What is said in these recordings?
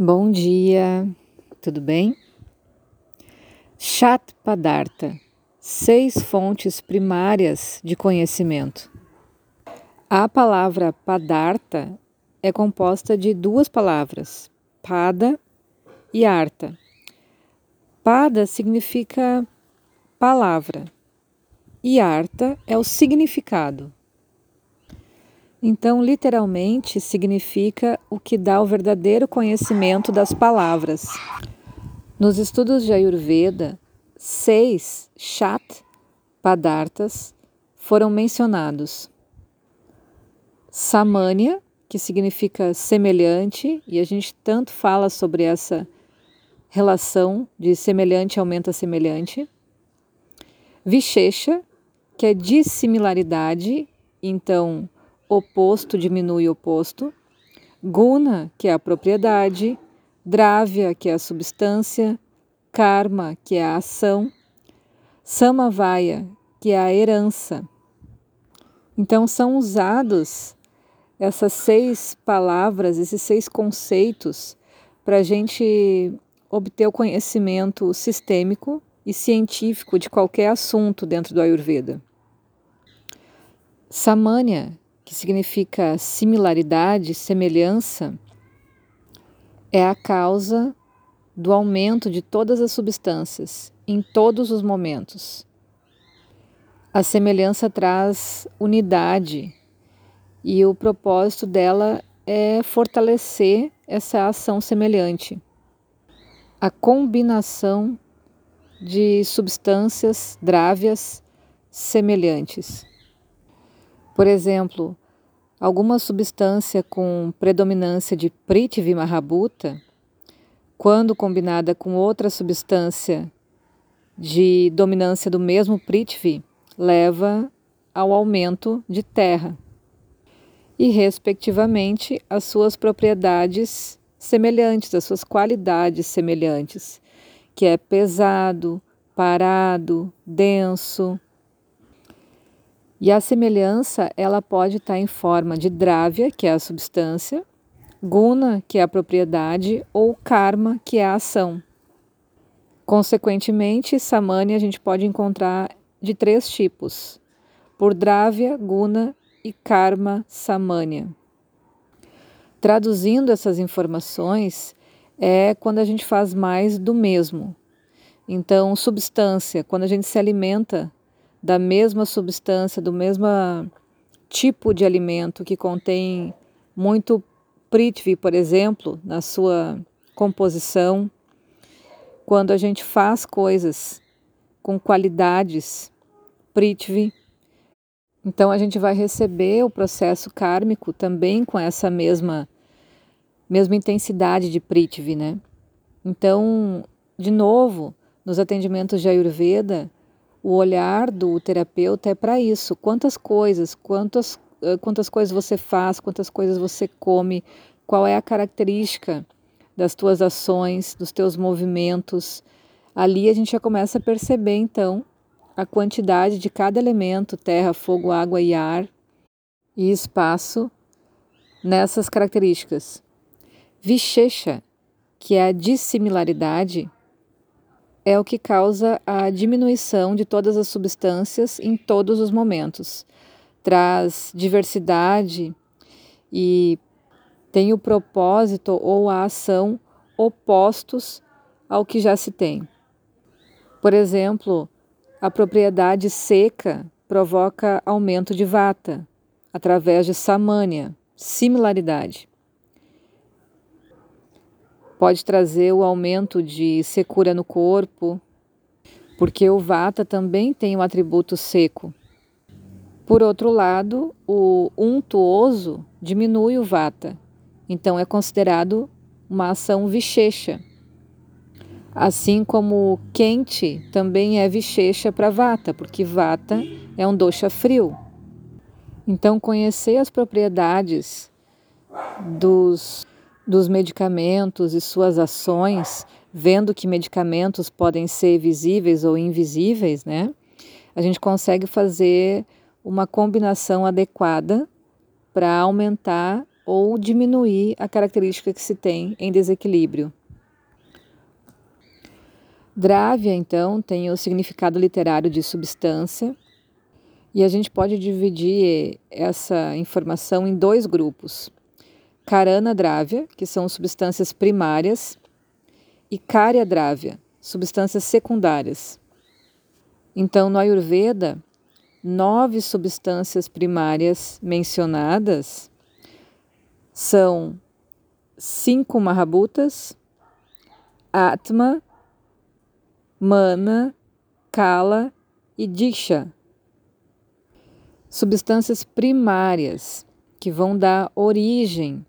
Bom dia, tudo bem? Chat Padartha, seis fontes primárias de conhecimento. A palavra Padartha é composta de duas palavras, Pada e Artha. Pada significa palavra e Artha é o significado. Então, literalmente, significa o que dá o verdadeiro conhecimento das palavras. Nos estudos de Ayurveda, seis Chat Padartas foram mencionados. Samanya, que significa semelhante, e a gente tanto fala sobre essa relação de semelhante aumenta semelhante. Vishesha, que é dissimilaridade, então oposto diminui oposto, guna, que é a propriedade, dravya, que é a substância, karma, que é a ação, samavaya, que é a herança. Então são usados essas seis palavras, esses seis conceitos, para a gente obter o conhecimento sistêmico e científico de qualquer assunto dentro do Ayurveda. Samanya, que significa similaridade, semelhança, é a causa do aumento de todas as substâncias em todos os momentos. A semelhança traz unidade e o propósito dela é fortalecer essa ação semelhante. A combinação de substâncias drávias semelhantes. Por exemplo, alguma substância com predominância de Prithvi Mahabhuta, quando combinada com outra substância de dominância do mesmo Prithvi, leva ao aumento de terra e, respectivamente, as suas propriedades semelhantes, as suas qualidades semelhantes, que é pesado, parado, denso, e a semelhança, ela pode estar em forma de dravya, que é a substância, guna, que é a propriedade, ou karma, que é a ação. Consequentemente, samanya a gente pode encontrar de três tipos: por dravya, guna e karma samanya. Traduzindo essas informações, é quando a gente faz mais do mesmo. Então, substância, quando a gente se alimenta da mesma substância, do mesmo tipo de alimento que contém muito Prithvi, por exemplo, na sua composição, quando a gente faz coisas com qualidades Prithvi, então a gente vai receber o processo kármico também com essa mesma mesma intensidade de Prithvi, né? Então, de novo, nos atendimentos de Ayurveda, o olhar do terapeuta é para isso. Quantas coisas, quantas, quantas coisas você faz, quantas coisas você come, qual é a característica das tuas ações, dos teus movimentos. Ali a gente já começa a perceber então a quantidade de cada elemento, terra, fogo, água e ar e espaço nessas características. Vishesha, que é a dissimilaridade, é o que causa a diminuição de todas as substâncias em todos os momentos. Traz diversidade e tem o propósito ou a ação opostos ao que já se tem. Por exemplo, a propriedade seca provoca aumento de vata através de samanya, similaridade pode trazer o aumento de secura no corpo, porque o vata também tem o um atributo seco. Por outro lado, o untuoso diminui o vata, então é considerado uma ação vichecha. Assim como quente também é vichecha para vata, porque vata é um dosha frio. Então, conhecer as propriedades dos dos medicamentos e suas ações, vendo que medicamentos podem ser visíveis ou invisíveis, né? A gente consegue fazer uma combinação adequada para aumentar ou diminuir a característica que se tem em desequilíbrio. Dravya, então, tem o significado literário de substância, e a gente pode dividir essa informação em dois grupos. Karana Dravya, que são substâncias primárias, e Karya Dravya, substâncias secundárias. Então, no Ayurveda, nove substâncias primárias mencionadas são cinco Mahabhutas, Atma, mana, kala e diksha. Substâncias primárias que vão dar origem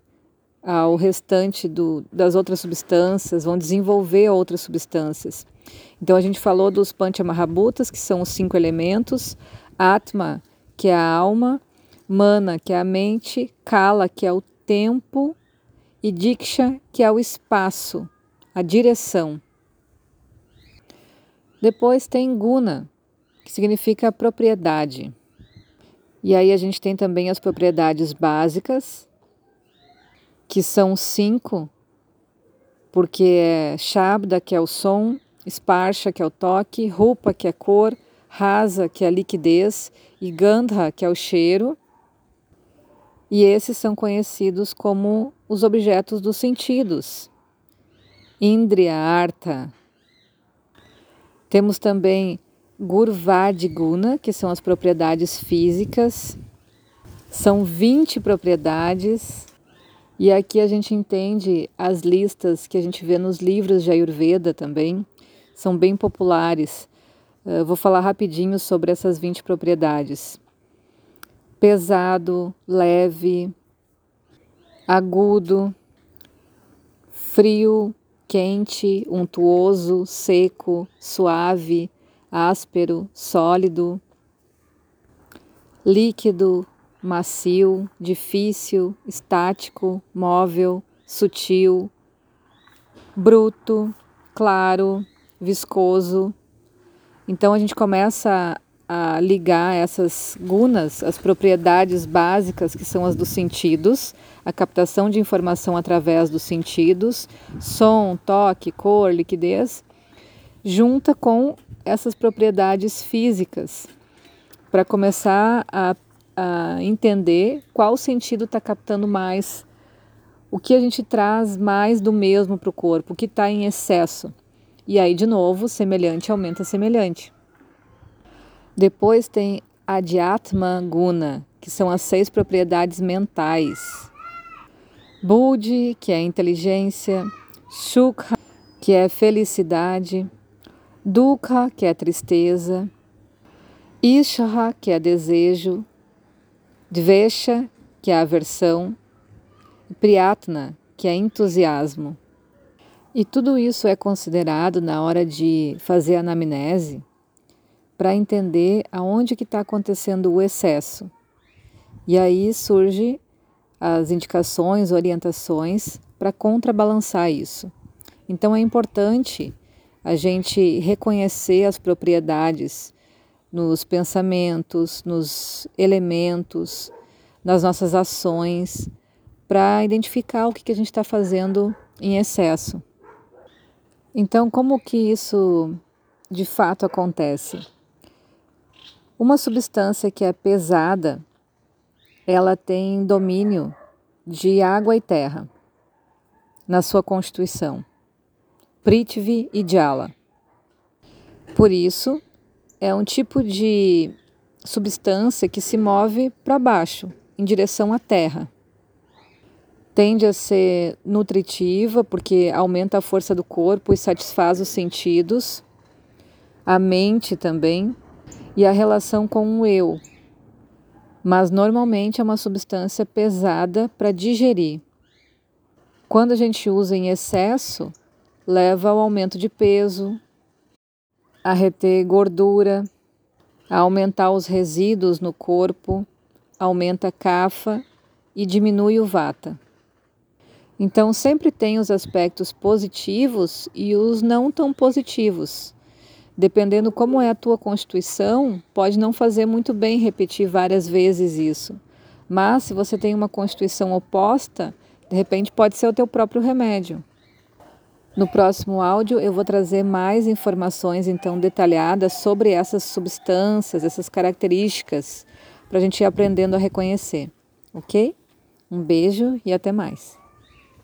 ao restante do, das outras substâncias, vão desenvolver outras substâncias. Então a gente falou dos Panchamahabhutas, que são os cinco elementos, Atma, que é a alma, Mana, que é a mente, Kala, que é o tempo, e Diksha, que é o espaço, a direção. Depois tem guna, que significa propriedade. E aí a gente tem também as propriedades básicas, que são cinco, porque é Shabda, que é o som, Sparsha, que é o toque, Rupa, que é cor, Rasa, que é a liquidez, e Gandha, que é o cheiro. E esses são conhecidos como os objetos dos sentidos. Indriya, Artha, temos também Gurvadiguna, que são as propriedades físicas. São 20 propriedades. E aqui a gente entende as listas que a gente vê nos livros de Ayurveda também. São bem populares. Eu vou falar rapidinho sobre essas 20 propriedades. Pesado, leve, agudo, frio, quente, untuoso, seco, suave, áspero, sólido, líquido, macio, difícil, estático, móvel, sutil, bruto, claro, viscoso. Então a gente começa a ligar essas gunas, as propriedades básicas que são as dos sentidos, a captação de informação através dos sentidos, som, toque, cor, liquidez, junta com essas propriedades físicas, para começar a, entender qual sentido está captando mais, o que a gente traz mais do mesmo para o corpo, o que está em excesso. E aí, de novo, semelhante aumenta semelhante. Depois tem Adhyatma Guna, que são as seis propriedades mentais. Buddhi, que é inteligência, Shukha, que é felicidade, Dukha, que é tristeza, Ishaha, que é desejo, Dvesha, que é aversão, e Priyatna, que é entusiasmo. E tudo isso é considerado na hora de fazer a anamnese para entender aonde que está acontecendo o excesso. E aí surge as indicações, orientações para contrabalançar isso. Então é importante a gente reconhecer as propriedades nos pensamentos, nos elementos, nas nossas ações, para identificar o que, que a gente está fazendo em excesso. Então, como que isso de fato acontece? Uma substância que é pesada, ela tem domínio de água e terra na sua constituição. Prithvi e Jala. Por isso, é um tipo de substância que se move para baixo, em direção à terra. Tende a ser nutritiva porque aumenta a força do corpo e satisfaz os sentidos, a mente também e a relação com o eu. Mas normalmente é uma substância pesada para digerir. Quando a gente usa em excesso, leva ao aumento de peso, a reter gordura, a aumentar os resíduos no corpo, aumenta a cafa e diminui o vata. Então sempre tem os aspectos positivos e os não tão positivos. Dependendo como é a tua constituição, pode não fazer muito bem repetir várias vezes isso. Mas se você tem uma constituição oposta, de repente pode ser o teu próprio remédio. No próximo áudio eu vou trazer mais informações então detalhadas sobre essas substâncias, essas características, para a gente ir aprendendo a reconhecer, ok? Um beijo e até mais.